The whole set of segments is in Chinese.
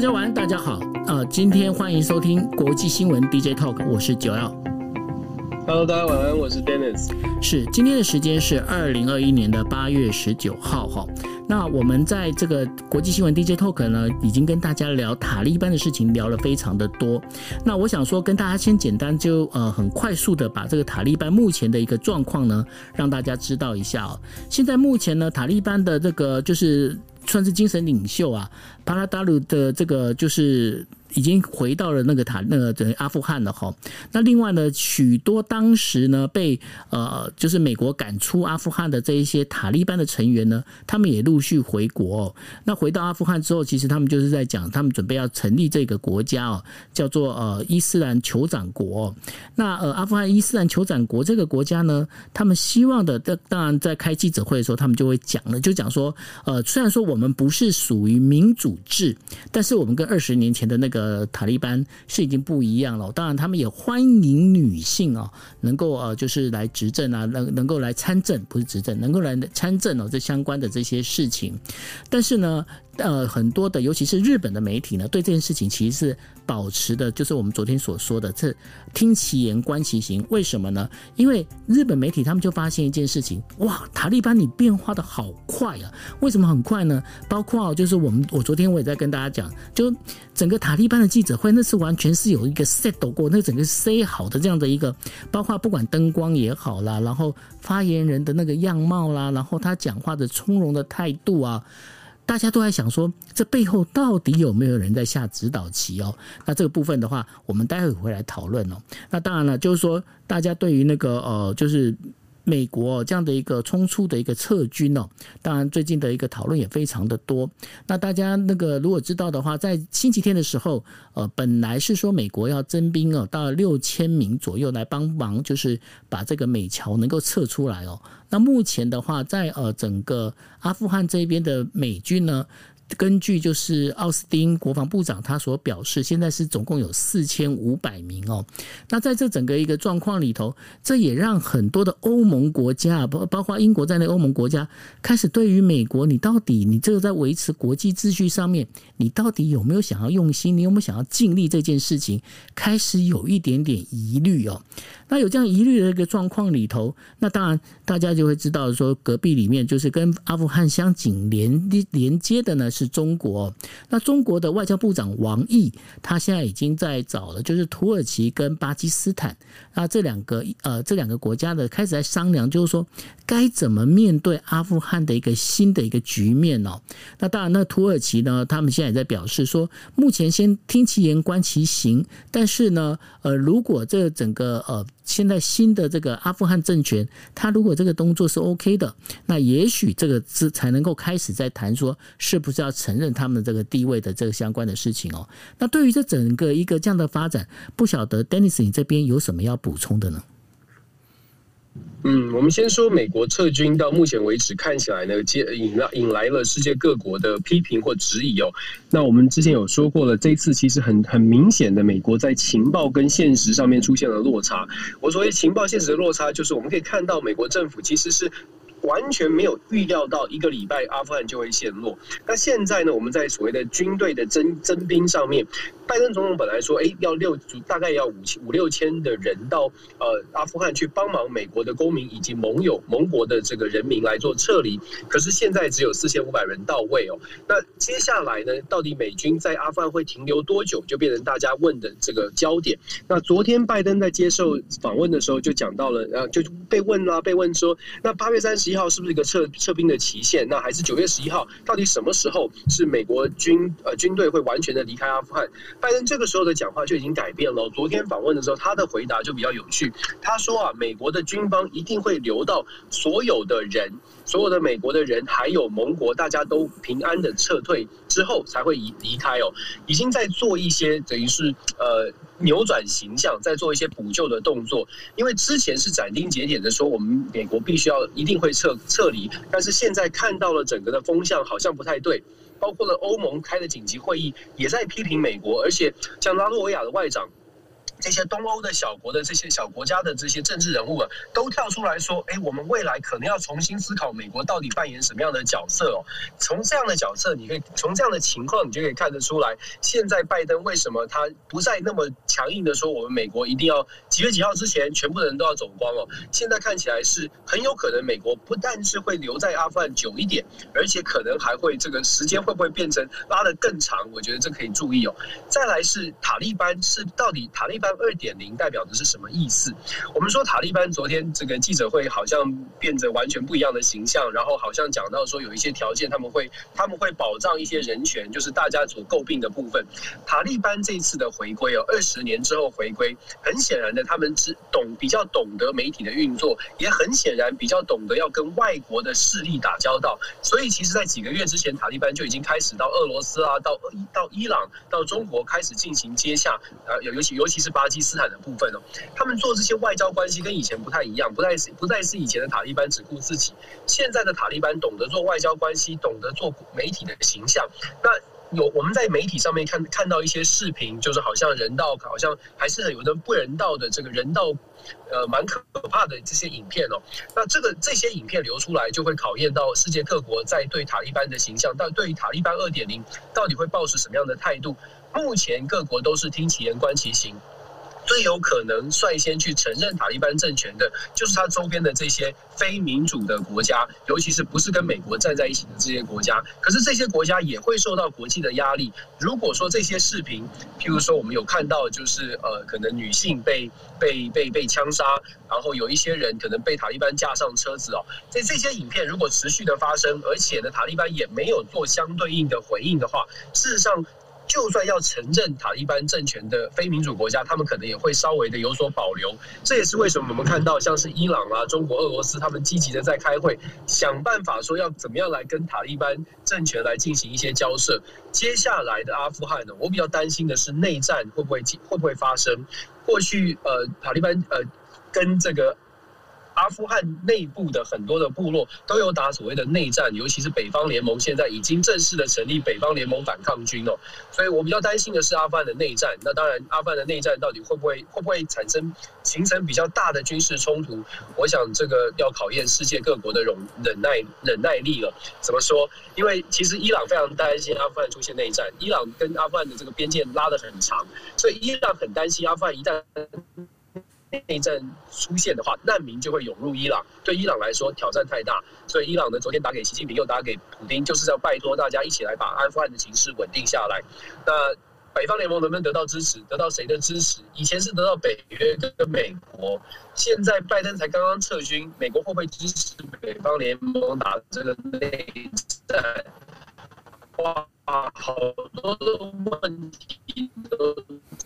大家晚安，大家好，呃，今天欢迎收听国际新闻 DJ Talk，我是九耀。Hello，大家晚安，我是 Dennis。是，今天的时间是二零二一年的八月十九号，哈。那我们在这个国际新闻 DJ Talk 呢，已经跟大家聊塔利班的事情聊了非常的多。那我想说，跟大家先简单就呃很快速的把这个塔利班目前的一个状况呢，让大家知道一下哦。现在目前呢，塔利班的这个就是算是精神领袖啊，巴拉达鲁的这个就是。已经回到了那个塔那个阿富汗了哈。那另外呢，许多当时呢被呃就是美国赶出阿富汗的这一些塔利班的成员呢，他们也陆续回国。那回到阿富汗之后，其实他们就是在讲，他们准备要成立这个国家哦，叫做呃伊斯兰酋长国。那呃阿富汗伊斯兰酋长国这个国家呢，他们希望的，这当然在开记者会的时候，他们就会讲了，就讲说呃虽然说我们不是属于民主制，但是我们跟二十年前的那个。呃，塔利班是已经不一样了。当然，他们也欢迎女性啊，能够呃，就是来执政啊，能能够来参政，不是执政，能够来参政哦，这相关的这些事情。但是呢。呃，很多的，尤其是日本的媒体呢，对这件事情其实是保持的，就是我们昨天所说的，这听其言观其行。为什么呢？因为日本媒体他们就发现一件事情，哇，塔利班你变化的好快啊！为什么很快呢？包括就是我们，我昨天我也在跟大家讲，就整个塔利班的记者会，那是完全是有一个 set 过，那整个 say 好的这样的一个，包括不管灯光也好啦，然后发言人的那个样貌啦，然后他讲话的从容的态度啊。大家都在想说，这背后到底有没有人在下指导棋哦？那这个部分的话，我们待会回来讨论哦。那当然了，就是说大家对于那个呃，就是。美国这样的一个冲出的一个撤军哦，当然最近的一个讨论也非常的多。那大家那个如果知道的话，在星期天的时候，呃，本来是说美国要征兵哦，到六千名左右来帮忙，就是把这个美侨能够撤出来哦。那目前的话，在呃整个阿富汗这边的美军呢。根据就是奥斯汀国防部长他所表示，现在是总共有四千五百名哦。那在这整个一个状况里头，这也让很多的欧盟国家，包包括英国在内，欧盟国家开始对于美国，你到底你这个在维持国际秩序上面，你到底有没有想要用心，你有没有想要尽力这件事情，开始有一点点疑虑哦。那有这样疑虑的一个状况里头，那当然大家就会知道说，隔壁里面就是跟阿富汗相紧连连接的呢是中国。那中国的外交部长王毅，他现在已经在找了，就是土耳其跟巴基斯坦，那这两个呃这两个国家的开始在商量，就是说该怎么面对阿富汗的一个新的一个局面哦。那当然，那土耳其呢，他们现在也在表示说，目前先听其言观其行，但是呢，呃，如果这整个呃。现在新的这个阿富汗政权，他如果这个动作是 OK 的，那也许这个是才能够开始在谈说是不是要承认他们这个地位的这个相关的事情哦。那对于这整个一个这样的发展，不晓得 Dennis 你这边有什么要补充的呢？嗯，我们先说美国撤军到目前为止看起来呢，接引来引来了世界各国的批评或质疑哦。那我们之前有说过了，这一次其实很很明显的，美国在情报跟现实上面出现了落差。我所谓情报现实的落差，就是我们可以看到美国政府其实是。完全没有预料到一个礼拜阿富汗就会陷落。那现在呢？我们在所谓的军队的征征兵上面，拜登总统本来说，哎，要六大概要五千五六千的人到呃阿富汗去帮忙美国的公民以及盟友盟国的这个人民来做撤离。可是现在只有四千五百人到位哦。那接下来呢？到底美军在阿富汗会停留多久？就变成大家问的这个焦点。那昨天拜登在接受访问的时候就讲到了，呃，就被问啦，被问说，那八月三十。一号是不是一个撤撤兵的期限？那还是九月十一号？到底什么时候是美国军呃军队会完全的离开阿富汗？拜登这个时候的讲话就已经改变了。昨天访问的时候，他的回答就比较有趣。他说啊，美国的军方一定会留到所有的人。所有的美国的人还有盟国，大家都平安的撤退之后才会离离开哦，已经在做一些等于是呃扭转形象，在做一些补救的动作。因为之前是斩钉截铁的说，我们美国必须要一定会撤撤离，但是现在看到了整个的风向好像不太对，包括了欧盟开的紧急会议也在批评美国，而且像拉脱维亚的外长。这些东欧的小国的这些小国家的这些政治人物啊，都跳出来说：“哎，我们未来可能要重新思考美国到底扮演什么样的角色哦。”从这样的角色，你可以从这样的情况，你就可以看得出来，现在拜登为什么他不再那么强硬的说，我们美国一定要几月几号之前，全部的人都要走光哦。现在看起来是很有可能，美国不但是会留在阿富汗久一点，而且可能还会这个时间会不会变成拉得更长？我觉得这可以注意哦。再来是塔利班，是到底塔利班。二点零代表的是什么意思？我们说塔利班昨天这个记者会好像变着完全不一样的形象，然后好像讲到说有一些条件他们会他们会保障一些人权，就是大家所诟病的部分。塔利班这一次的回归哦，二十年之后回归，很显然的他们只懂比较懂得媒体的运作，也很显然比较懂得要跟外国的势力打交道。所以其实，在几个月之前，塔利班就已经开始到俄罗斯啊，到到伊朗，到中国开始进行接洽啊，尤尤其尤其是巴基斯坦的部分哦，他们做这些外交关系跟以前不太一样，不再是不再是以前的塔利班只顾自己，现在的塔利班懂得做外交关系，懂得做媒体的形象。那有我们在媒体上面看看到一些视频，就是好像人道，好像还是有的不人道的这个人道，呃，蛮可怕的这些影片哦。那这个这些影片流出来，就会考验到世界各国在对塔利班的形象，但对于塔利班二点零到底会抱持什么样的态度？目前各国都是听其言观其行。最有可能率先去承认塔利班政权的，就是他周边的这些非民主的国家，尤其是不是跟美国站在一起的这些国家。可是这些国家也会受到国际的压力。如果说这些视频，譬如说我们有看到，就是呃，可能女性被被被被枪杀，然后有一些人可能被塔利班架上车子哦，在这些影片如果持续的发生，而且呢，塔利班也没有做相对应的回应的话，事实上。就算要承认塔利班政权的非民主国家，他们可能也会稍微的有所保留。这也是为什么我们看到像是伊朗啊、中国、俄罗斯，他们积极的在开会，想办法说要怎么样来跟塔利班政权来进行一些交涉。接下来的阿富汗呢，我比较担心的是内战会不会会不会发生？过去呃，塔利班呃跟这个。阿富汗内部的很多的部落都有打所谓的内战，尤其是北方联盟现在已经正式的成立北方联盟反抗军哦，所以我比较担心的是阿富汗的内战。那当然，阿富汗的内战到底会不会会不会产生形成比较大的军事冲突？我想这个要考验世界各国的容忍耐忍耐力了。怎么说？因为其实伊朗非常担心阿富汗出现内战，伊朗跟阿富汗的这个边界拉得很长，所以伊朗很担心阿富汗一旦。内战出现的话，难民就会涌入伊朗。对伊朗来说，挑战太大，所以伊朗呢，昨天打给习近平，又打给普丁，就是要拜托大家一起来把阿富汗的情势稳定下来。那北方联盟能不能得到支持？得到谁的支持？以前是得到北约跟美国，现在拜登才刚刚撤军，美国会不会支持北方联盟打这个内战？哇，好多的问题都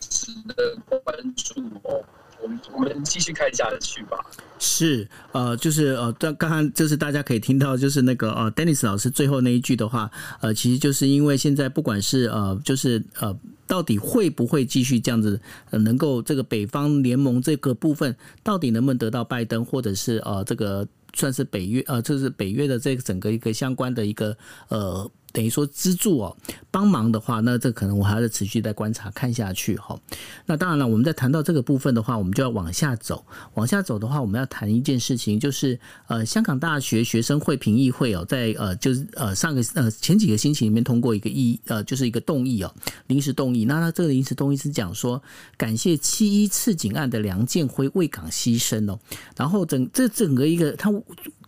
值得关注哦。我们我们继续看下去吧。是，呃，就是呃，刚刚刚就是大家可以听到，就是那个呃，Dennis 老师最后那一句的话，呃，其实就是因为现在不管是呃，就是呃，到底会不会继续这样子，能够这个北方联盟这个部分，到底能不能得到拜登，或者是呃，这个算是北约呃，就是北约的这个整个一个相关的一个呃。等于说资助哦，帮忙的话，那这可能我还要持续再观察看下去哈。那当然了，我们在谈到这个部分的话，我们就要往下走。往下走的话，我们要谈一件事情，就是呃，香港大学学生会评议会哦，在呃，就是呃上个呃前几个星期里面通过一个议呃，就是一个动议哦，临时动议。那他这个临时动议是讲说，感谢七一刺警案的梁建辉为港牺牲哦。然后整这整个一个他。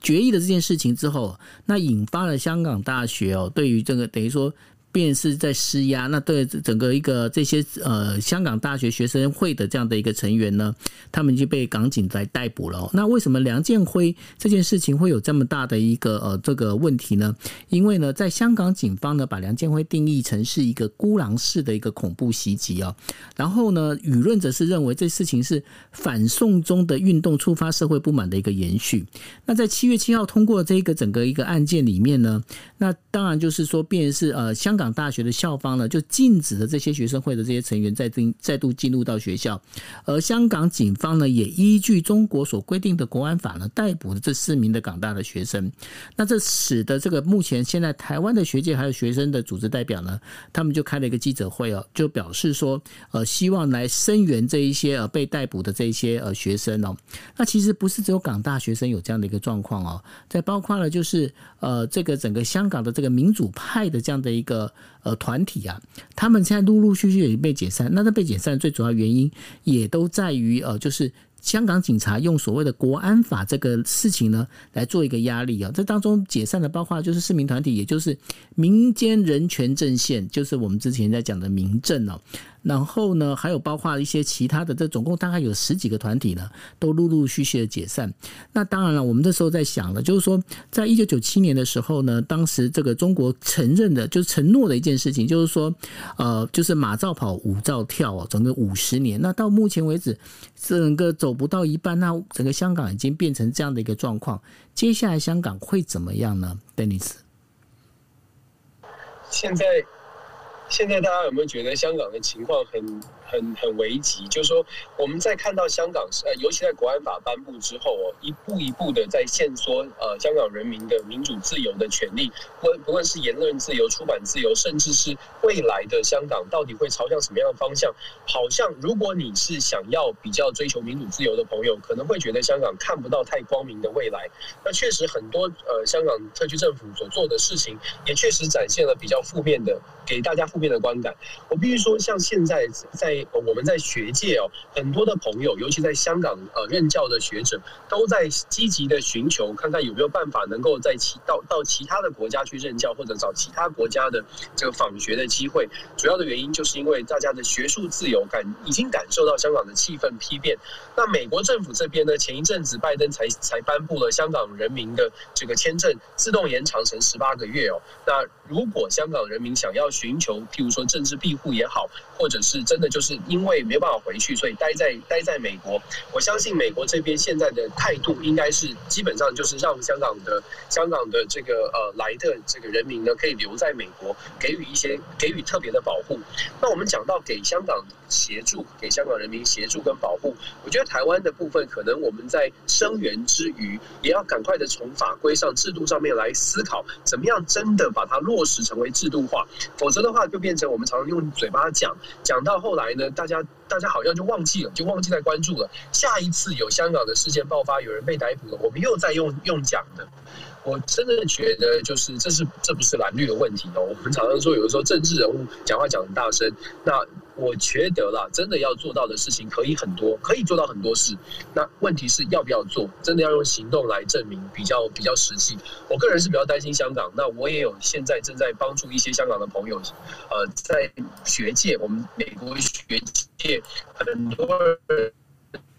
决议的这件事情之后，那引发了香港大学哦，对于这个等于说便是在施压。那对整个一个这些呃香港大学学生会的这样的一个成员呢，他们已经被港警在逮捕了。那为什么梁建辉这件事情会有这么大的一个呃这个问题呢？因为呢，在香港警方呢把梁建辉定义成是一个孤狼式的一个恐怖袭击啊，然后呢，舆论则是认为这事情是反送中的运动触发社会不满的一个延续。那在七月七号通过这个整个一个案件里面呢，那当然就是说，便是呃香港港大学的校方呢就禁止了这些学生会的这些成员再进再度进入到学校，而香港警方呢也依据中国所规定的国安法呢逮捕了这四名的港大的学生。那这使得这个目前现在台湾的学界还有学生的组织代表呢，他们就开了一个记者会哦，就表示说呃希望来声援这一些呃被逮捕的这一些呃学生哦。那其实不是只有港大学生有这样的一个状况哦，在包括了就是呃这个整个香港的这个民主派的这样的一个呃团体啊，他们现在陆陆续续也被解散。那这被解散最主要原因也都在于呃就是。香港警察用所谓的国安法这个事情呢，来做一个压力啊。这当中解散的包括就是市民团体，也就是民间人权阵线，就是我们之前在讲的民政哦。然后呢，还有包括一些其他的，这总共大概有十几个团体呢，都陆陆续续的解散。那当然了，我们这时候在想了，就是说，在一九九七年的时候呢，当时这个中国承认的，就是承诺的一件事情，就是说，呃，就是马照跑，舞照跳哦，整个五十年。那到目前为止，整个走不到一半，那整个香港已经变成这样的一个状况。接下来香港会怎么样呢，Dennis？现在。现在大家有没有觉得香港的情况很？很很危急，就是说我们在看到香港呃，尤其在国安法颁布之后哦，一步一步的在限缩呃香港人民的民主自由的权利，不不论是言论自由、出版自由，甚至是未来的香港到底会朝向什么样的方向？好像如果你是想要比较追求民主自由的朋友，可能会觉得香港看不到太光明的未来。那确实很多呃香港特区政府所做的事情，也确实展现了比较负面的，给大家负面的观感。我必须说，像现在在我们在学界哦，很多的朋友，尤其在香港呃任教的学者，都在积极的寻求，看看有没有办法能够在其到到其他的国家去任教，或者找其他国家的这个访学的机会。主要的原因就是因为大家的学术自由感已经感受到香港的气氛丕变。那美国政府这边呢，前一阵子拜登才才颁布了香港人民的这个签证自动延长成十八个月哦。那如果香港人民想要寻求，譬如说政治庇护也好，或者是真的就是是因为没有办法回去，所以待在待在美国。我相信美国这边现在的态度应该是基本上就是让香港的香港的这个呃来的这个人民呢，可以留在美国，给予一些给予特别的保护。那我们讲到给香港协助，给香港人民协助跟保护，我觉得台湾的部分可能我们在声援之余，也要赶快的从法规上、制度上面来思考，怎么样真的把它落实成为制度化，否则的话就变成我们常常用嘴巴讲，讲到后来那，大家大家好像就忘记了，就忘记在关注了。下一次有香港的事件爆发，有人被逮捕了，我们又在用用讲的。我真的觉得，就是这是这不是蓝绿的问题哦。我们常常说，有的时候政治人物讲话讲很大声。那我觉得啦，真的要做到的事情可以很多，可以做到很多事。那问题是要不要做？真的要用行动来证明，比较比较实际。我个人是比较担心香港。那我也有现在正在帮助一些香港的朋友，呃，在学界，我们美国学界很多人。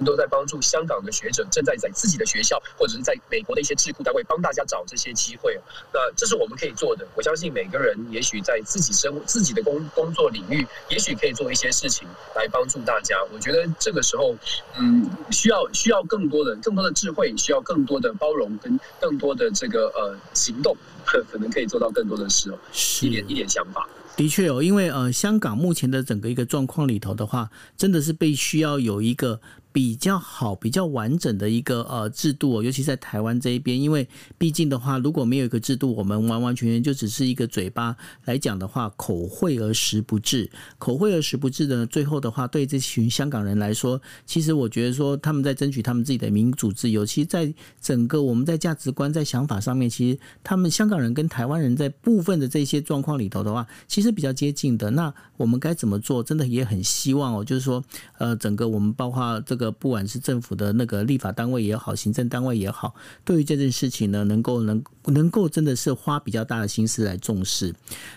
都在帮助香港的学者，正在在自己的学校或者是在美国的一些智库单位帮大家找这些机会。那这是我们可以做的。我相信每个人也许在自己生自己的工工作领域，也许可以做一些事情来帮助大家。我觉得这个时候，嗯，需要需要更多的更多的智慧，需要更多的包容跟更多的这个呃行动，可能可以做到更多的事哦。一点一点想法。的确哦，因为呃，香港目前的整个一个状况里头的话，真的是被需要有一个。比较好、比较完整的一个呃制度，尤其在台湾这一边，因为毕竟的话，如果没有一个制度，我们完完全全就只是一个嘴巴来讲的话，口惠而实不至，口惠而实不至的，最后的话，对这群香港人来说，其实我觉得说他们在争取他们自己的民主自由，其实，在整个我们在价值观、在想法上面，其实他们香港人跟台湾人在部分的这些状况里头的话，其实比较接近的。那我们该怎么做？真的也很希望哦，就是说，呃，整个我们包括这个。不管是政府的那个立法单位也好，行政单位也好，对于这件事情呢，能够能能够真的是花比较大的心思来重视。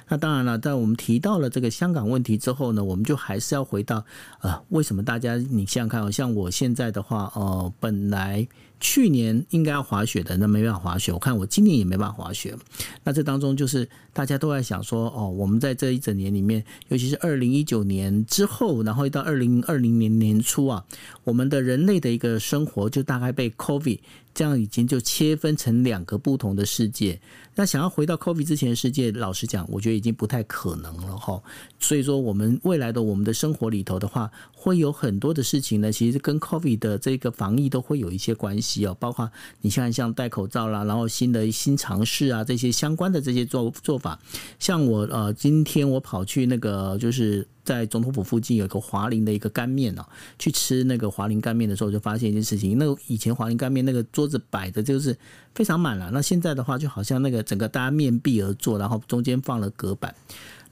那当然了，在我们提到了这个香港问题之后呢，我们就还是要回到呃，为什么大家你想想看，像我现在的话，呃，本来。去年应该要滑雪的，那没办法滑雪。我看我今年也没办法滑雪。那这当中就是大家都在想说，哦，我们在这一整年里面，尤其是二零一九年之后，然后到二零二零年年初啊，我们的人类的一个生活就大概被 COVID 这样已经就切分成两个不同的世界。那想要回到 COVID 之前的世界，老实讲，我觉得已经不太可能了哈。所以说，我们未来的我们的生活里头的话，会有很多的事情呢，其实跟 COVID 的这个防疫都会有一些关系哦。包括你像像戴口罩啦，然后新的新尝试啊，这些相关的这些做做法。像我呃，今天我跑去那个就是。在总统府附近有一个华林的一个干面哦，去吃那个华林干面的时候，就发现一件事情。那个以前华林干面那个桌子摆的就是非常满了，那现在的话就好像那个整个大家面壁而坐，然后中间放了隔板。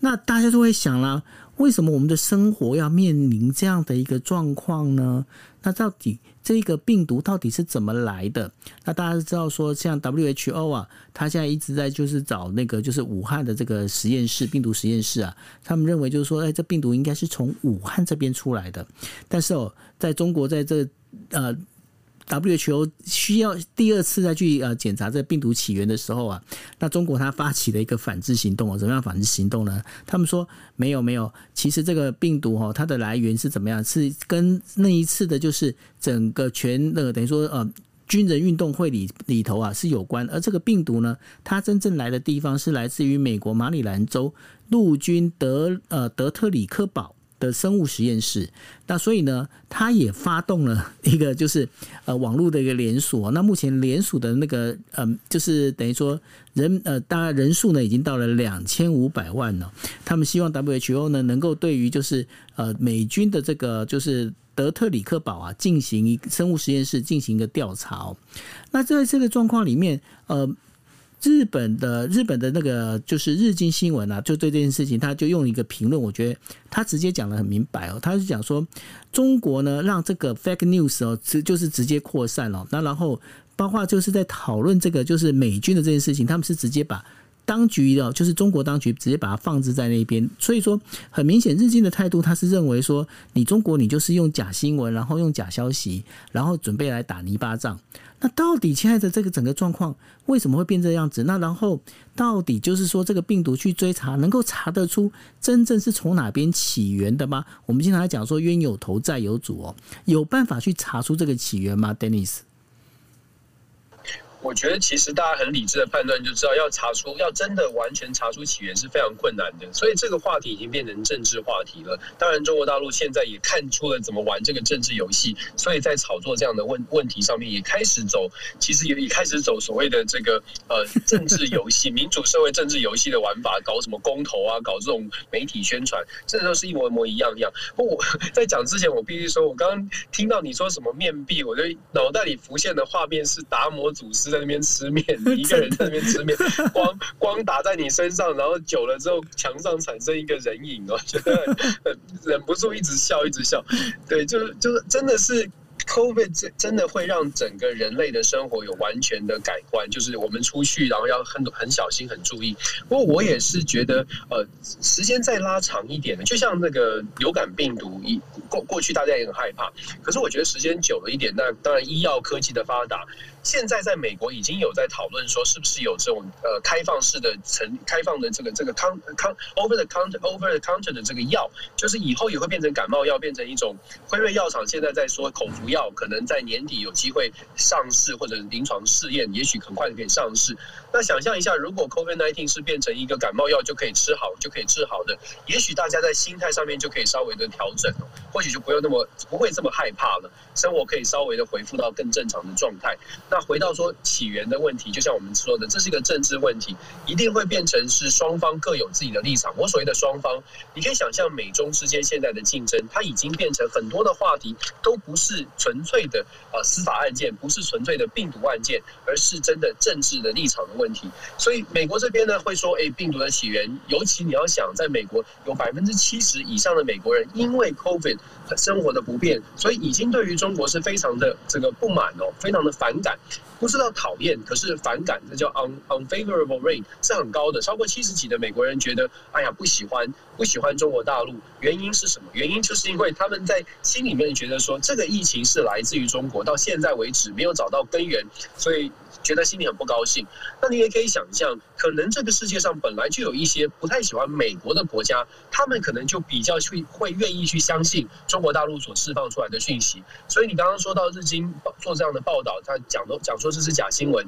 那大家就会想了，为什么我们的生活要面临这样的一个状况呢？那到底这个病毒到底是怎么来的？那大家知道说，像 WHO 啊，他现在一直在就是找那个就是武汉的这个实验室，病毒实验室啊，他们认为就是说，哎，这病毒应该是从武汉这边出来的。但是哦，在中国在这呃。WHO 需要第二次再去呃检查这病毒起源的时候啊，那中国它发起了一个反制行动啊，怎么样反制行动呢？他们说没有没有，其实这个病毒哈，它的来源是怎么样？是跟那一次的就是整个全那个等于说呃军人运动会里里头啊是有关，而这个病毒呢，它真正来的地方是来自于美国马里兰州陆军德呃德特里克堡。的生物实验室，那所以呢，他也发动了一个就是呃网络的一个连锁。那目前连锁的那个嗯、呃，就是等于说人呃，大概人数呢已经到了两千五百万了。他们希望 WHO 呢能够对于就是呃美军的这个就是德特里克堡啊进行一生物实验室进行一个调查。那在这个状况里面，呃。日本的日本的那个就是日经新闻啊，就对这件事情，他就用一个评论，我觉得他直接讲得很明白哦，他是讲说中国呢让这个 fake news 哦，直就是直接扩散了，那然后包括就是在讨论这个就是美军的这件事情，他们是直接把。当局的，就是中国当局直接把它放置在那边，所以说很明显，日经的态度他是认为说，你中国你就是用假新闻，然后用假消息，然后准备来打泥巴仗。那到底亲爱的这个整个状况为什么会变这样子？那然后到底就是说，这个病毒去追查，能够查得出真正是从哪边起源的吗？我们经常来讲说冤有头债有主哦，有办法去查出这个起源吗，Dennis？我觉得其实大家很理智的判断就知道，要查出要真的完全查出起源是非常困难的，所以这个话题已经变成政治话题了。当然，中国大陆现在也看出了怎么玩这个政治游戏，所以在炒作这样的问问题上面也开始走，其实也也开始走所谓的这个呃政治游戏、民主社会政治游戏的玩法，搞什么公投啊，搞这种媒体宣传，这都是一模一模一样一样。不我在讲之前，我必须说，我刚刚听到你说什么面壁，我就脑袋里浮现的画面是达摩祖师在那边吃面，一个 人在那边吃面，光光打在你身上，然后久了之后墙上产生一个人影哦，觉得忍不住一直笑，一直笑。对，就是就是真的是。COVID 真真的会让整个人类的生活有完全的改观，就是我们出去，然后要很很小心、很注意。不过我也是觉得，呃，时间再拉长一点的，就像那个流感病毒，一过过去大家也很害怕，可是我觉得时间久了一点，那当然医药科技的发达。现在在美国已经有在讨论说，是不是有这种呃开放式的成开放的这个这个康康 over the counter over the counter 的这个药，就是以后也会变成感冒药，变成一种辉瑞药厂现在在说口服药，可能在年底有机会上市或者临床试验，也许很快就可以上市。那想象一下，如果 COVID-19 是变成一个感冒药就可以吃好就可以治好的，也许大家在心态上面就可以稍微的调整，或许就不用那么不会这么害怕了，生活可以稍微的恢复到更正常的状态。那那回到说起源的问题，就像我们说的，这是一个政治问题，一定会变成是双方各有自己的立场。我所谓的双方，你可以想象美中之间现在的竞争，它已经变成很多的话题都不是纯粹的呃司法案件，不是纯粹的病毒案件，而是真的政治的立场的问题。所以美国这边呢会说，哎，病毒的起源，尤其你要想，在美国有百分之七十以上的美国人因为 COVID 生活的不便，所以已经对于中国是非常的这个不满哦，非常的反感。不知道讨厌，可是反感，这叫 un unfavorable rate 是很高的，超过七十几的美国人觉得，哎呀，不喜欢，不喜欢中国大陆。原因是什么？原因就是因为他们在心里面觉得说，这个疫情是来自于中国，到现在为止没有找到根源，所以。觉得心里很不高兴，那你也可以想象，可能这个世界上本来就有一些不太喜欢美国的国家，他们可能就比较去会愿意去相信中国大陆所释放出来的讯息。所以你刚刚说到日经做这样的报道，他讲的讲说这是假新闻。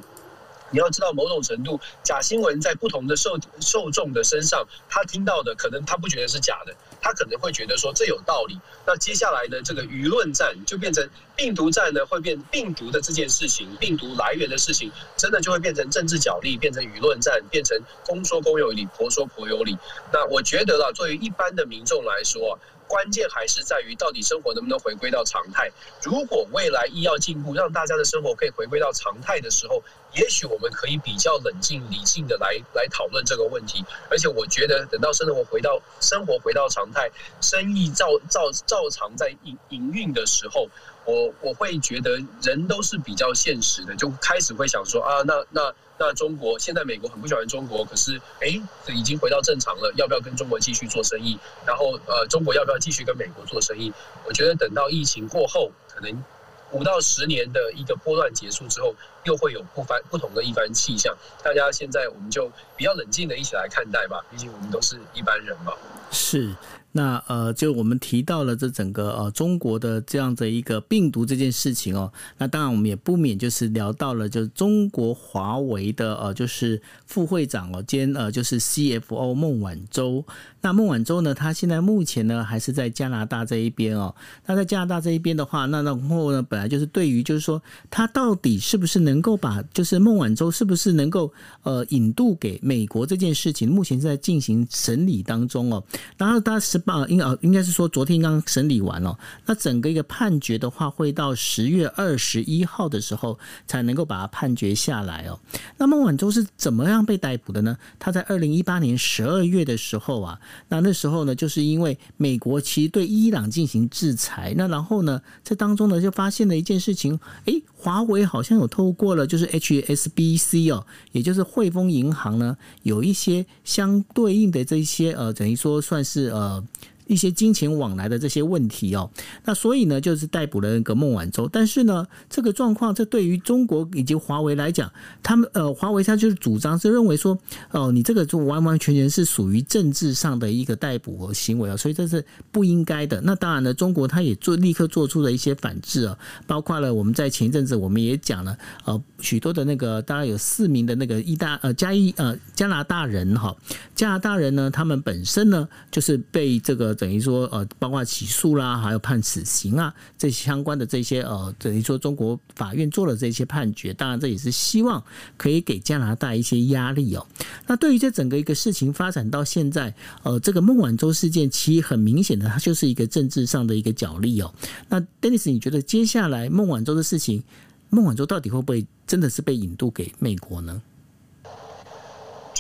你要知道，某种程度，假新闻在不同的受受众的身上，他听到的可能他不觉得是假的，他可能会觉得说这有道理。那接下来呢，这个舆论战就变成病毒战呢，会变病毒的这件事情，病毒来源的事情，真的就会变成政治角力，变成舆论战，变成公说公有理，婆说婆有理。那我觉得啦，作为一般的民众来说，关键还是在于到底生活能不能回归到常态。如果未来医药进步，让大家的生活可以回归到常态的时候，也许我们可以比较冷静理性的来来讨论这个问题。而且我觉得，等到生活回到生活回到常态，生意照照照常在营营运的时候，我我会觉得人都是比较现实的，就开始会想说啊，那那。那中国现在美国很不喜欢中国，可是哎，已经回到正常了，要不要跟中国继续做生意？然后呃，中国要不要继续跟美国做生意？我觉得等到疫情过后，可能五到十年的一个波段结束之后，又会有不番不同的一番气象。大家现在我们就比较冷静的一起来看待吧，毕竟我们都是一般人嘛。是。那呃，就我们提到了这整个呃中国的这样的一个病毒这件事情哦，那当然我们也不免就是聊到了，就是中国华为的呃就是副会长哦兼呃就是 CFO 孟晚舟。那孟晚舟呢，他现在目前呢还是在加拿大这一边哦。那在加拿大这一边的话，那然后呢，本来就是对于就是说他到底是不是能够把就是孟晚舟是不是能够呃引渡给美国这件事情，目前是在进行审理当中哦。然后他是。啊，应该应该是说昨天刚审理完了，那整个一个判决的话，会到十月二十一号的时候才能够把它判决下来哦。那孟晚舟是怎么样被逮捕的呢？他在二零一八年十二月的时候啊，那那时候呢，就是因为美国其实对伊朗进行制裁，那然后呢，在当中呢就发现了一件事情，诶，华为好像有透过了就是 HSBC 哦，也就是汇丰银行呢，有一些相对应的这些呃，等于说算是呃。一些金钱往来的这些问题哦，那所以呢，就是逮捕了那个孟晚舟。但是呢，这个状况，这对于中国以及华为来讲，他们呃，华为他就是主张是认为说，哦，你这个就完完全全是属于政治上的一个逮捕和行为啊，所以这是不应该的。那当然呢，中国他也做立刻做出了一些反制啊，包括了我们在前一阵子我们也讲了，呃，许多的那个大概有四名的那个意大呃加一呃加拿大人哈，加拿大人呢，他们本身呢就是被这个。等于说，呃，包括起诉啦，还有判死刑啊，这相关的这些，呃，等于说中国法院做了这些判决，当然这也是希望可以给加拿大一些压力哦。那对于这整个一个事情发展到现在，呃，这个孟晚舟事件其实很明显的，它就是一个政治上的一个角力哦。那 Dennis，你觉得接下来孟晚舟的事情，孟晚舟到底会不会真的是被引渡给美国呢？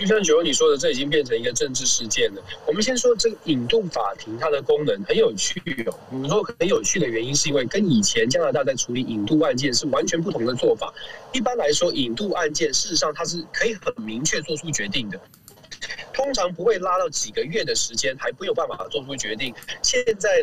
就像九欧你说的，这已经变成一个政治事件了。我们先说这个引渡法庭，它的功能很有趣哦。你说很有趣的原因，是因为跟以前加拿大在处理引渡案件是完全不同的做法。一般来说，引渡案件事实上它是可以很明确做出决定的，通常不会拉到几个月的时间，还没有办法做出决定。现在。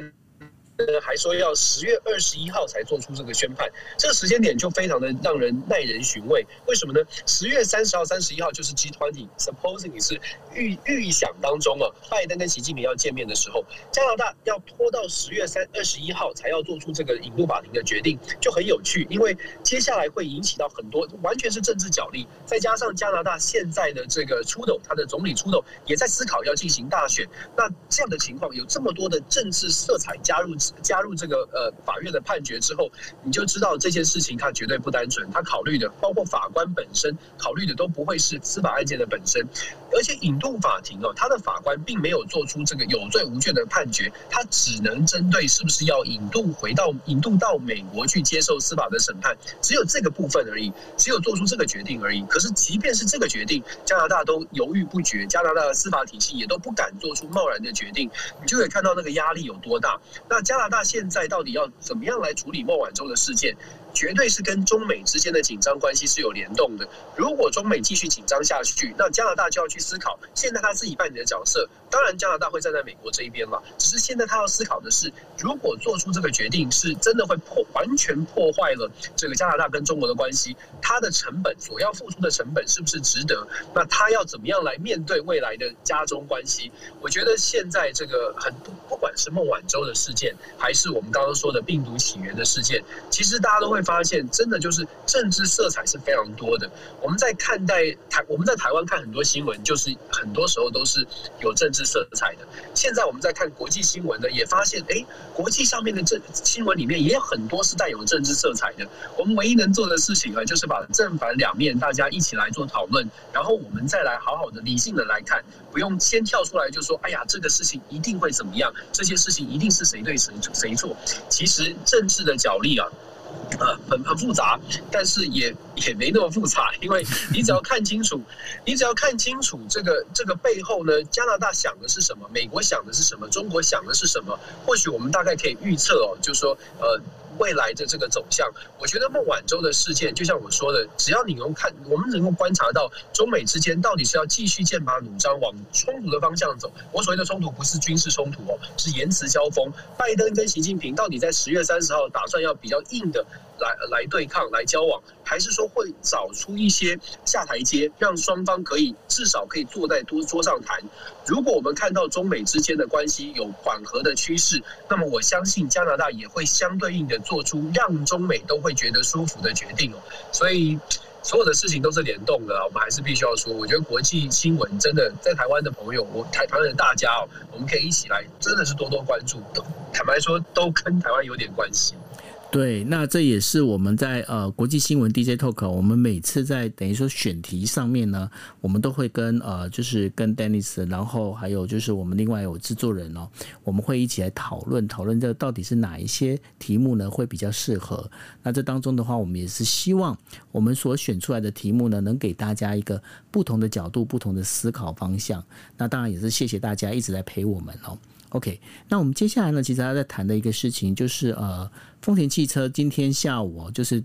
还说要十月二十一号才做出这个宣判，这个时间点就非常的让人耐人寻味。为什么呢？十月三十号、三十一号就是 G20，supposing 你是预预想当中啊，拜登跟习近平要见面的时候，加拿大要拖到十月三二十一号才要做出这个引渡法庭的决定，就很有趣。因为接下来会引起到很多完全是政治角力，再加上加拿大现在的这个出头，他的总理出头也在思考要进行大选，那这样的情况有这么多的政治色彩加入。加入这个呃法院的判决之后，你就知道这件事情它绝对不单纯，他考虑的包括法官本身考虑的都不会是司法案件的本身，而且引渡法庭哦，他的法官并没有做出这个有罪无罪的判决，他只能针对是不是要引渡回到引渡到美国去接受司法的审判，只有这个部分而已，只有做出这个决定而已。可是即便是这个决定，加拿大都犹豫不决，加拿大的司法体系也都不敢做出贸然的决定，你就可以看到那个压力有多大。那加拿大现在到底要怎么样来处理孟晚舟的事件？绝对是跟中美之间的紧张关系是有联动的。如果中美继续紧张下去，那加拿大就要去思考，现在他自己扮演的角色。当然，加拿大会站在美国这一边了。只是现在他要思考的是，如果做出这个决定，是真的会破完全破坏了这个加拿大跟中国的关系，他的成本所要付出的成本是不是值得？那他要怎么样来面对未来的加中关系？我觉得现在这个很不不管是孟晚舟的事件，还是我们刚刚说的病毒起源的事件，其实大家都会。发现真的就是政治色彩是非常多的。我们在看待台，我们在台湾看很多新闻，就是很多时候都是有政治色彩的。现在我们在看国际新闻呢，也发现，哎，国际上面的政新闻里面也有很多是带有政治色彩的。我们唯一能做的事情啊，就是把正反两面大家一起来做讨论，然后我们再来好好的理性的来看，不用先跳出来就说，哎呀，这个事情一定会怎么样，这些事情一定是谁对谁谁错。其实政治的角力啊。呃，很很复杂，但是也也没那么复杂，因为你只要看清楚，你只要看清楚这个这个背后呢，加拿大想的是什么，美国想的是什么，中国想的是什么，或许我们大概可以预测哦，就是说呃。未来的这个走向，我觉得孟晚舟的事件，就像我说的，只要你能看，我们能够观察到中美之间到底是要继续剑拔弩张往冲突的方向走。我所谓的冲突不是军事冲突哦，是言辞交锋。拜登跟习近平到底在十月三十号打算要比较硬的来来对抗、来交往，还是说会找出一些下台阶，让双方可以至少可以坐在桌桌上谈？如果我们看到中美之间的关系有缓和的趋势，那么我相信加拿大也会相对应的。做出让中美都会觉得舒服的决定哦，所以所有的事情都是联动的。我们还是必须要说，我觉得国际新闻真的在台湾的朋友，我台湾的大家哦，我们可以一起来，真的是多多关注。坦白说，都跟台湾有点关系。对，那这也是我们在呃国际新闻 DJ Talk，我们每次在等于说选题上面呢，我们都会跟呃就是跟 Dennis，然后还有就是我们另外有制作人哦，我们会一起来讨论讨论这到底是哪一些题目呢会比较适合。那这当中的话，我们也是希望我们所选出来的题目呢，能给大家一个不同的角度、不同的思考方向。那当然也是谢谢大家一直在陪我们哦。OK，那我们接下来呢，其实还在谈的一个事情就是呃，丰田汽车今天下午就是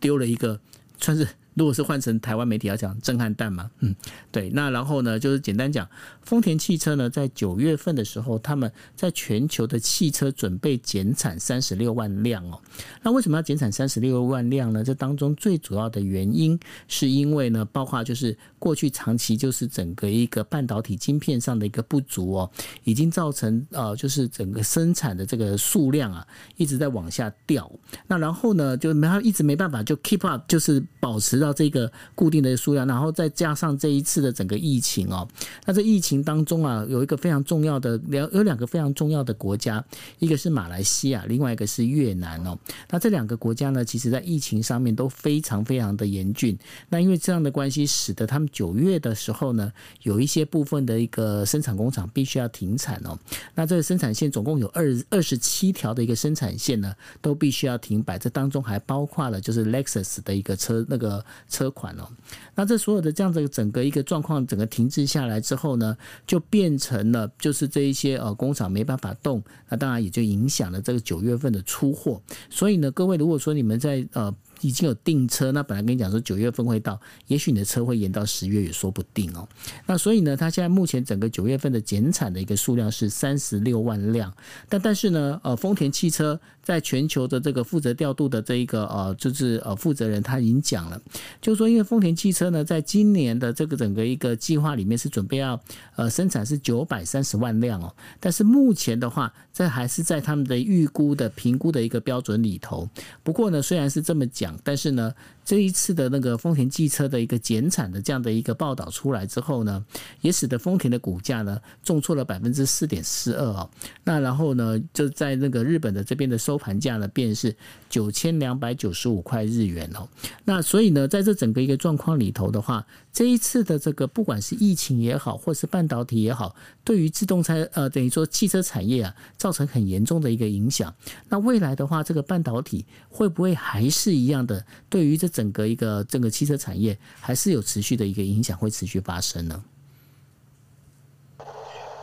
丢了一个算是。如果是换成台湾媒体要讲震撼弹嘛，嗯，对，那然后呢，就是简单讲，丰田汽车呢，在九月份的时候，他们在全球的汽车准备减产三十六万辆哦。那为什么要减产三十六万辆呢？这当中最主要的原因，是因为呢，包括就是过去长期就是整个一个半导体晶片上的一个不足哦，已经造成呃，就是整个生产的这个数量啊，一直在往下掉。那然后呢，就没一直没办法就 keep up，就是保持。到这个固定的数量，然后再加上这一次的整个疫情哦，那这疫情当中啊，有一个非常重要的两有两个非常重要的国家，一个是马来西亚，另外一个是越南哦。那这两个国家呢，其实在疫情上面都非常非常的严峻。那因为这样的关系，使得他们九月的时候呢，有一些部分的一个生产工厂必须要停产哦。那这个生产线总共有二二十七条的一个生产线呢，都必须要停摆。这当中还包括了就是 Lexus 的一个车那个。车款哦，那这所有的这样子整个一个状况，整个停滞下来之后呢，就变成了就是这一些呃工厂没办法动，那当然也就影响了这个九月份的出货。所以呢，各位如果说你们在呃。已经有订车，那本来跟你讲说九月份会到，也许你的车会延到十月也说不定哦。那所以呢，它现在目前整个九月份的减产的一个数量是三十六万辆，但但是呢，呃，丰田汽车在全球的这个负责调度的这一个呃，就是呃负责人他已经讲了，就是说因为丰田汽车呢，在今年的这个整个一个计划里面是准备要呃生产是九百三十万辆哦，但是目前的话，这还是在他们的预估的评估的一个标准里头。不过呢，虽然是这么讲。但是呢，这一次的那个丰田汽车的一个减产的这样的一个报道出来之后呢，也使得丰田的股价呢重挫了百分之四点四二哦。那然后呢，就在那个日本的这边的收盘价呢，便是九千两百九十五块日元哦。那所以呢，在这整个一个状况里头的话，这一次的这个不管是疫情也好，或是半导体也好，对于自动车呃等于说汽车产业啊，造成很严重的一个影响。那未来的话，这个半导体会不会还是一样的？对于这整个一个整个汽车产业，还是有持续的一个影响，会持续发生呢？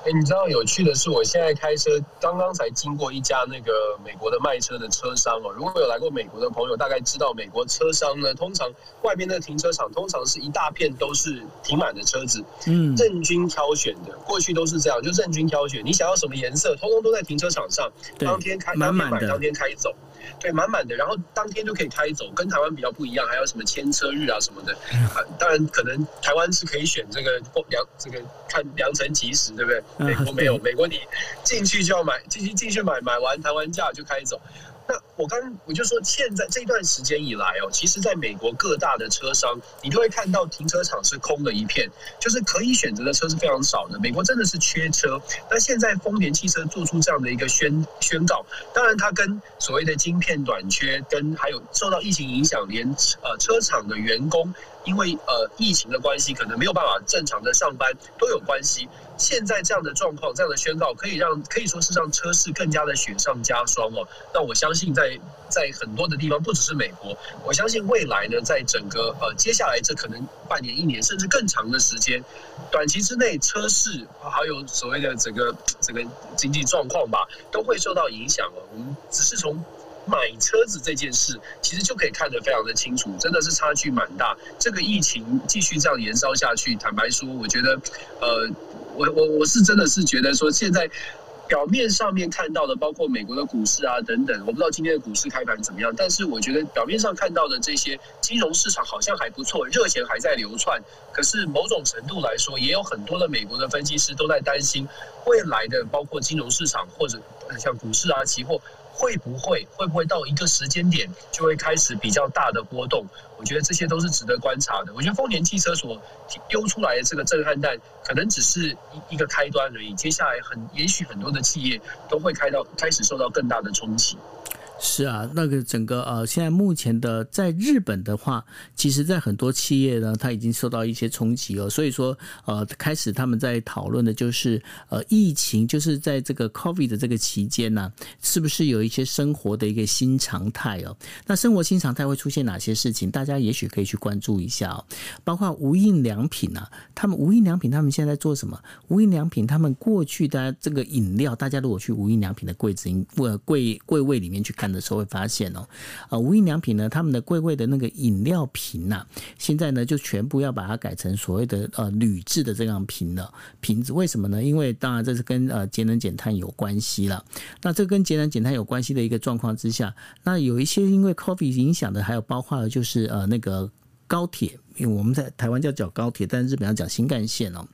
哎，你知道有趣的是，我现在开车刚刚才经过一家那个美国的卖车的车商哦。如果有来过美国的朋友，大概知道美国车商呢，通常外边的停车场通常是一大片都是停满的车子，嗯，任君挑选的。过去都是这样，就任君挑选，你想要什么颜色，通通都在停车场上，当天开，当天买，当天开走。对，满满的，然后当天就可以开走，跟台湾比较不一样，还有什么牵车日啊什么的。啊，当然可能台湾是可以选这个良这个看良辰吉时，对不对？美国没有，美国你进去就要买，进去进去买，买完谈完价就开走。那我刚我就说，现在这段时间以来哦，其实在美国各大的车商，你都会看到停车场是空的一片，就是可以选择的车是非常少的。美国真的是缺车。那现在丰田汽车做出这样的一个宣宣告，当然它跟所谓的晶片短缺，跟还有受到疫情影响，连呃车厂的员工。因为呃疫情的关系，可能没有办法正常的上班，都有关系。现在这样的状况，这样的宣告，可以让可以说是让车市更加的雪上加霜哦。那我相信在在很多的地方，不只是美国，我相信未来呢，在整个呃接下来这可能半年、一年，甚至更长的时间，短期之内，车市还有所谓的整个整个经济状况吧，都会受到影响哦。我们只是从。买车子这件事，其实就可以看得非常的清楚，真的是差距蛮大。这个疫情继续这样延烧下去，坦白说，我觉得，呃，我我我是真的是觉得说，现在表面上面看到的，包括美国的股市啊等等，我不知道今天的股市开盘怎么样，但是我觉得表面上看到的这些金融市场好像还不错，热钱还在流窜。可是某种程度来说，也有很多的美国的分析师都在担心未来的，包括金融市场或者像股市啊、期货。会不会会不会到一个时间点就会开始比较大的波动？我觉得这些都是值得观察的。我觉得丰田汽车所丢出来的这个震撼弹，可能只是一一个开端而已。接下来很也许很多的企业都会开到开始受到更大的冲击。是啊，那个整个呃，现在目前的在日本的话，其实，在很多企业呢，它已经受到一些冲击了。所以说，呃，开始他们在讨论的就是，呃，疫情就是在这个 COVID 的这个期间呢，是不是有一些生活的一个新常态哦？那生活新常态会出现哪些事情？大家也许可以去关注一下哦。包括无印良品啊，他们无印良品他们现在在做什么？无印良品他们过去的这个饮料，大家如果去无印良品的柜子、柜柜柜位里面去看。的时候会发现哦，呃，无印良品呢，他们的柜柜的那个饮料瓶呐，现在呢就全部要把它改成所谓的呃铝制的这样瓶了瓶子。为什么呢？因为当然这是跟呃节能减碳有关系了。那这跟节能减碳有关系的一个状况之下，那有一些因为 coffee 影响的，还有包括的就是呃那个高铁。因为我们在台湾叫讲高铁，但是日本要讲新干线哦。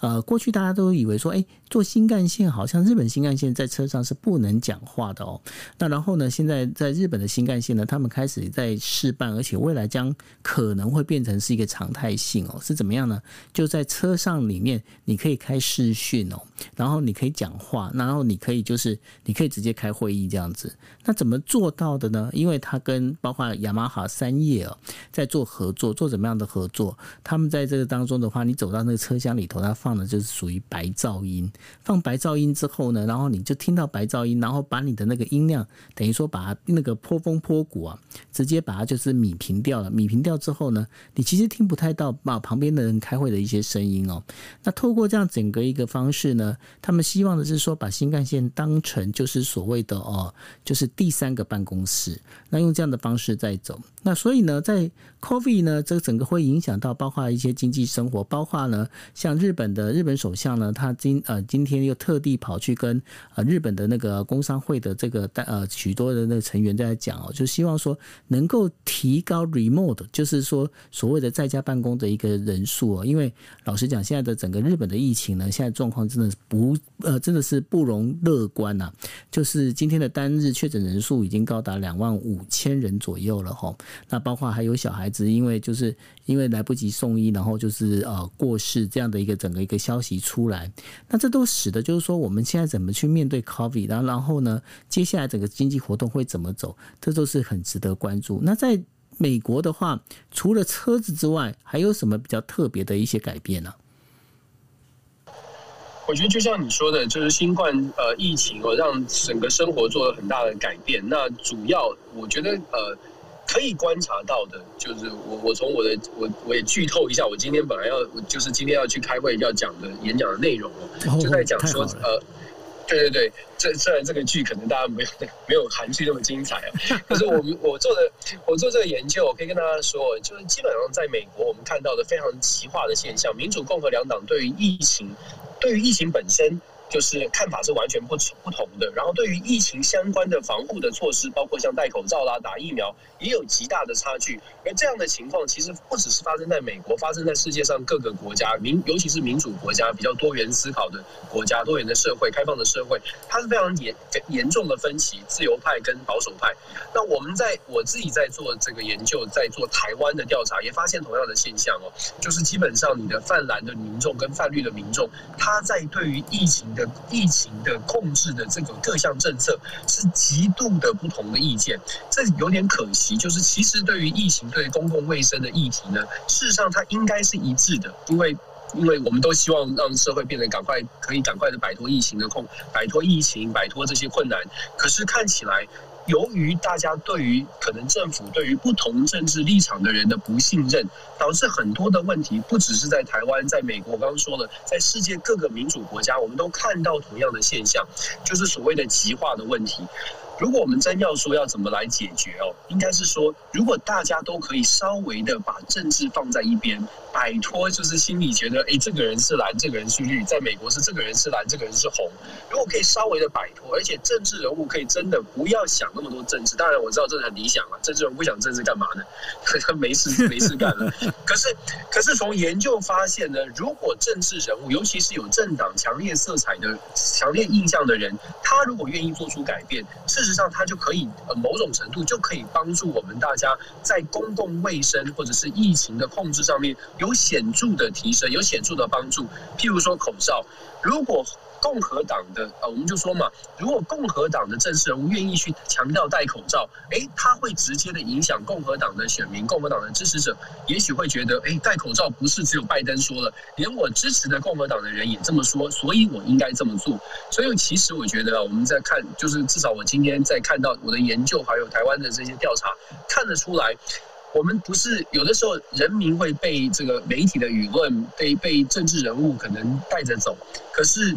呃，过去大家都以为说，哎，坐新干线好像日本新干线在车上是不能讲话的哦。那然后呢，现在在日本的新干线呢，他们开始在试办，而且未来将可能会变成是一个常态性哦。是怎么样呢？就在车上里面，你可以开视讯哦，然后你可以讲话，然后你可以就是你可以直接开会议这样子。那怎么做到的呢？因为它跟包括雅马哈三叶哦，在做合作，做怎么样的？合作，他们在这个当中的话，你走到那个车厢里头，它放的就是属于白噪音。放白噪音之后呢，然后你就听到白噪音，然后把你的那个音量，等于说把那个波峰波谷啊，直接把它就是弭平掉了。弭平掉之后呢，你其实听不太到把旁边的人开会的一些声音哦。那透过这样整个一个方式呢，他们希望的是说，把新干线当成就是所谓的哦，就是第三个办公室。那用这样的方式在走。那所以呢，在 COVID 呢，这个整个会影响到包括一些经济生活，包括呢，像日本的日本首相呢，他今呃今天又特地跑去跟呃日本的那个工商会的这个呃许多的那成员在讲哦，就希望说能够提高 remote，就是说所谓的在家办公的一个人数哦，因为老实讲，现在的整个日本的疫情呢，现在状况真的不呃，真的是不容乐观呐、就是今天的单日确诊人数已经高达两万五千人左右了哈。那包括还有小孩子，因为就是因为来不及送医，然后就是呃过世这样的一个整个一个消息出来，那这都使得就是说我们现在怎么去面对 COVID，然后然后呢，接下来整个经济活动会怎么走，这都是很值得关注。那在美国的话，除了车子之外，还有什么比较特别的一些改变呢、我觉得就像你说的，就是新冠呃疫情哦，让整个生活做了很大的改变。那主要我觉得呃可以观察到的，就是我我从我的我我也剧透一下，我今天本来要就是今天要去开会要讲的演讲的内容哦，就在讲说呃，对对对，这虽然这个剧可能大家没有没有韩剧那么精彩啊，可是我们我做的我做这个研究，我可以跟大家说，就是基本上在美国我们看到的非常极化的现象，民主共和两党对于疫情。对于疫情本身，就是看法是完全不不同的。然后对于疫情相关的防护的措施，包括像戴口罩啦、打疫苗，也有极大的差距。而这样的情况其实不只是发生在美国，发生在世界上各个国家，民尤其是民主国家、比较多元思考的国家、多元的社会、开放的社会，它是非常严严重的分歧，自由派跟保守派。那我们在我自己在做这个研究，在做台湾的调查，也发现同样的现象哦，就是基本上你的泛蓝的民众跟泛绿的民众，他在对于疫情疫情的控制的这个各项政策是极度的不同的意见，这有点可惜。就是其实对于疫情、对公共卫生的议题呢，事实上它应该是一致的，因为因为我们都希望让社会变得赶快可以赶快的摆脱疫情的控，摆脱疫情，摆脱这些困难。可是看起来。由于大家对于可能政府对于不同政治立场的人的不信任，导致很多的问题，不只是在台湾，在美国，刚刚说了，在世界各个民主国家，我们都看到同样的现象，就是所谓的极化的问题。如果我们真要说要怎么来解决哦，应该是说，如果大家都可以稍微的把政治放在一边。摆脱就是心里觉得，哎，这个人是蓝，这个人是绿。在美国是这个人是蓝，这个人是红。如果可以稍微的摆脱，而且政治人物可以真的不要想那么多政治。当然我知道这很理想啊，政治人物不想政治干嘛呢？他没事没事干了。可是可是从研究发现呢，如果政治人物，尤其是有政党强烈色彩的、强烈印象的人，他如果愿意做出改变，事实上他就可以某种程度就可以帮助我们大家在公共卫生或者是疫情的控制上面有。有显著的提升，有显著的帮助。譬如说口罩，如果共和党的呃，我们就说嘛，如果共和党的政治人物愿意去强调戴口罩，诶，他会直接的影响共和党的选民，共和党的支持者，也许会觉得，诶，戴口罩不是只有拜登说了，连我支持的共和党的人也这么说，所以我应该这么做。所以其实我觉得，我们在看，就是至少我今天在看到我的研究，还有台湾的这些调查，看得出来。我们不是有的时候，人民会被这个媒体的舆论，被被政治人物可能带着走。可是，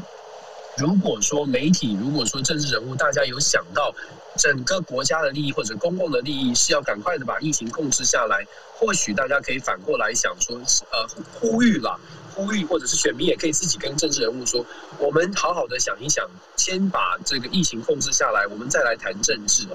如果说媒体，如果说政治人物，大家有想到整个国家的利益或者公共的利益是要赶快的把疫情控制下来，或许大家可以反过来想说，呃，呼吁了。呼吁，或者是选民也可以自己跟政治人物说：“我们好好的想一想，先把这个疫情控制下来，我们再来谈政治。”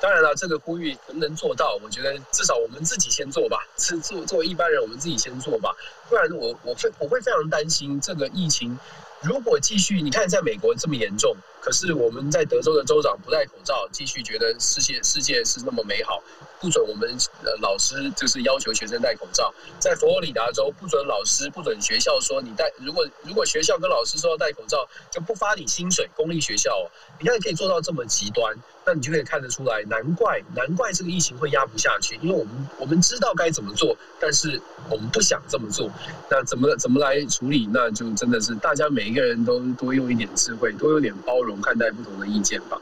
当然了，这个呼吁能不能做到？我觉得至少我们自己先做吧。是作作为一般人，我们自己先做吧。不然我，我我会我会非常担心这个疫情。如果继续，你看在美国这么严重，可是我们在德州的州长不戴口罩，继续觉得世界世界是那么美好，不准我们呃老师就是要求学生戴口罩。在佛罗里达州，不准老师不准学校说你戴，如果如果学校跟老师说要戴口罩，就不发你薪水。公立学校哦，你看可以做到这么极端。那你就可以看得出来，难怪难怪这个疫情会压不下去，因为我们我们知道该怎么做，但是我们不想这么做。那怎么怎么来处理？那就真的是大家每一个人都多用一点智慧，多有点包容，看待不同的意见吧。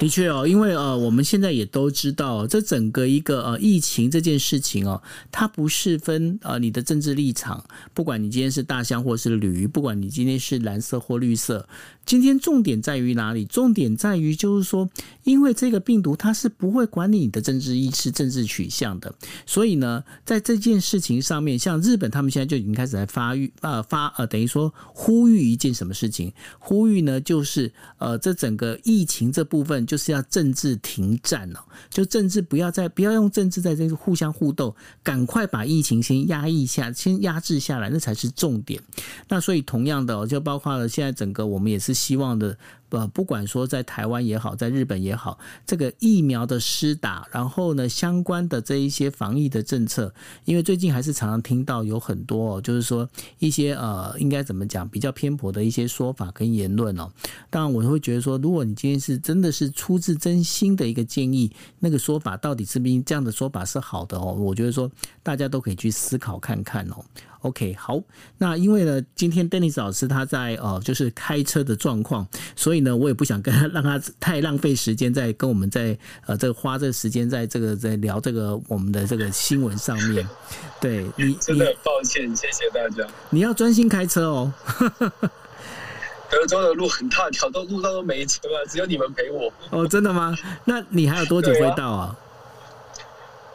的确哦，因为呃，我们现在也都知道，这整个一个呃疫情这件事情哦，它不是分呃你的政治立场，不管你今天是大象或是驴，不管你今天是蓝色或绿色，今天重点在于哪里？重点在于就是说，因为这个病毒它是不会管理你的政治意识、政治取向的，所以呢，在这件事情上面，像日本他们现在就已经开始在发育呃发呃等于说呼吁一件什么事情？呼吁呢就是呃这整个疫情这部分。就是要政治停战哦，就政治不要再不要用政治在这个互相互斗，赶快把疫情先压抑下，先压制下来，那才是重点。那所以同样的，就包括了现在整个我们也是希望的。呃，不管说在台湾也好，在日本也好，这个疫苗的施打，然后呢，相关的这一些防疫的政策，因为最近还是常常听到有很多哦，就是说一些呃，应该怎么讲，比较偏颇的一些说法跟言论哦。当然，我会觉得说，如果你今天是真的是出自真心的一个建议，那个说法到底是不是这样的说法是好的哦？我觉得说大家都可以去思考看看哦。OK，好，那因为呢，今天 Dennis 老师他在呃，就是开车的状况，所以呢，我也不想跟他 让他太浪费时间，在跟我们在呃，这个花这个时间在这个在聊这个我们的这个新闻上面。对你真的很抱歉，谢谢大家。你要专心开车哦。德州的路很大条，都路上都没车啊，只有你们陪我。哦，真的吗？那你还有多久会到啊？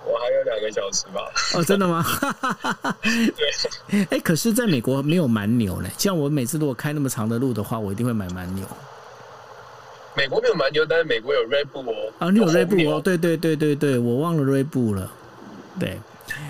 我还有两个小时吧。哦，真的吗？对。哎、欸，可是在美国没有蛮牛嘞。像我每次如果开那么长的路的话，我一定会买蛮牛。美国没有蛮牛，但是美国有 Red Bull 哦。啊，你有 Red Bull 哦？对对对对对，我忘了 Red Bull 了。对。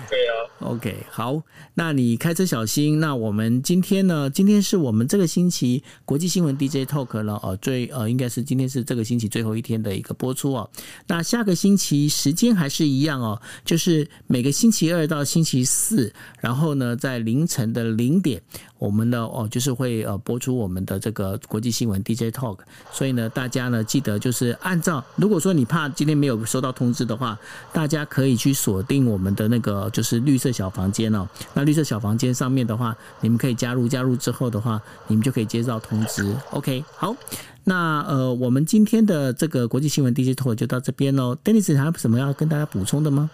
对啊，OK，好，那你开车小心。那我们今天呢？今天是我们这个星期国际新闻 DJ Talk 了哦，最呃，应该是今天是这个星期最后一天的一个播出哦。那下个星期时间还是一样哦，就是每个星期二到星期四，然后呢，在凌晨的零点。我们的哦，就是会呃播出我们的这个国际新闻 DJ Talk，所以呢，大家呢记得就是按照，如果说你怕今天没有收到通知的话，大家可以去锁定我们的那个就是绿色小房间哦。那绿色小房间上面的话，你们可以加入，加入之后的话，你们就可以接到通知。OK，好，那呃，我们今天的这个国际新闻 DJ Talk 就到这边喽。Dennis 还有什么要跟大家补充的吗？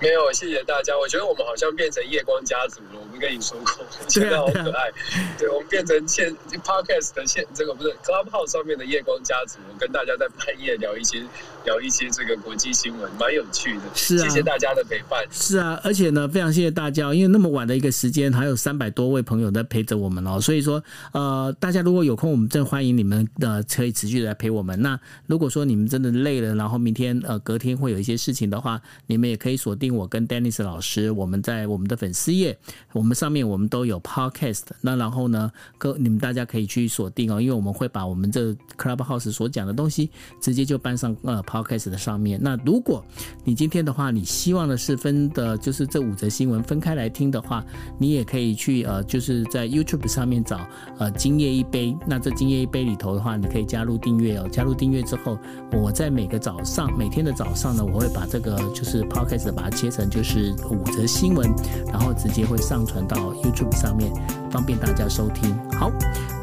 没有，谢谢大家。我觉得我们好像变成夜光家族了。我们跟你说过，觉得好可爱。对，我们变成现 Podcast 的现这个不是 Clubhouse 上面的夜光家族，跟大家在半夜聊一些聊一些这个国际新闻，蛮有趣的。是啊，谢谢大家的陪伴。是啊，而且呢，非常谢谢大家，因为那么晚的一个时间，还有三百多位朋友在陪着我们哦。所以说，呃，大家如果有空，我们真欢迎你们的可以持续的来陪我们。那如果说你们真的累了，然后明天呃隔天会有一些事情的话，你们也可以锁定。我跟 Dennis 老师，我们在我们的粉丝页，我们上面我们都有 Podcast。那然后呢，各你们大家可以去锁定哦，因为我们会把我们这 Clubhouse 所讲的东西直接就搬上呃开始的上面。那如果你今天的话，你希望的是分的，就是这五则新闻分开来听的话，你也可以去呃，就是在 YouTube 上面找呃今夜一杯。那这今夜一杯里头的话，你可以加入订阅哦。加入订阅之后，我在每个早上，每天的早上呢，我会把这个就是 Podcast 把它。切成就是五则新闻，然后直接会上传到 YouTube 上面，方便大家收听。好，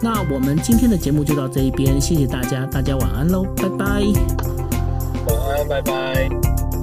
那我们今天的节目就到这一边，谢谢大家，大家晚安喽，拜拜。拜拜。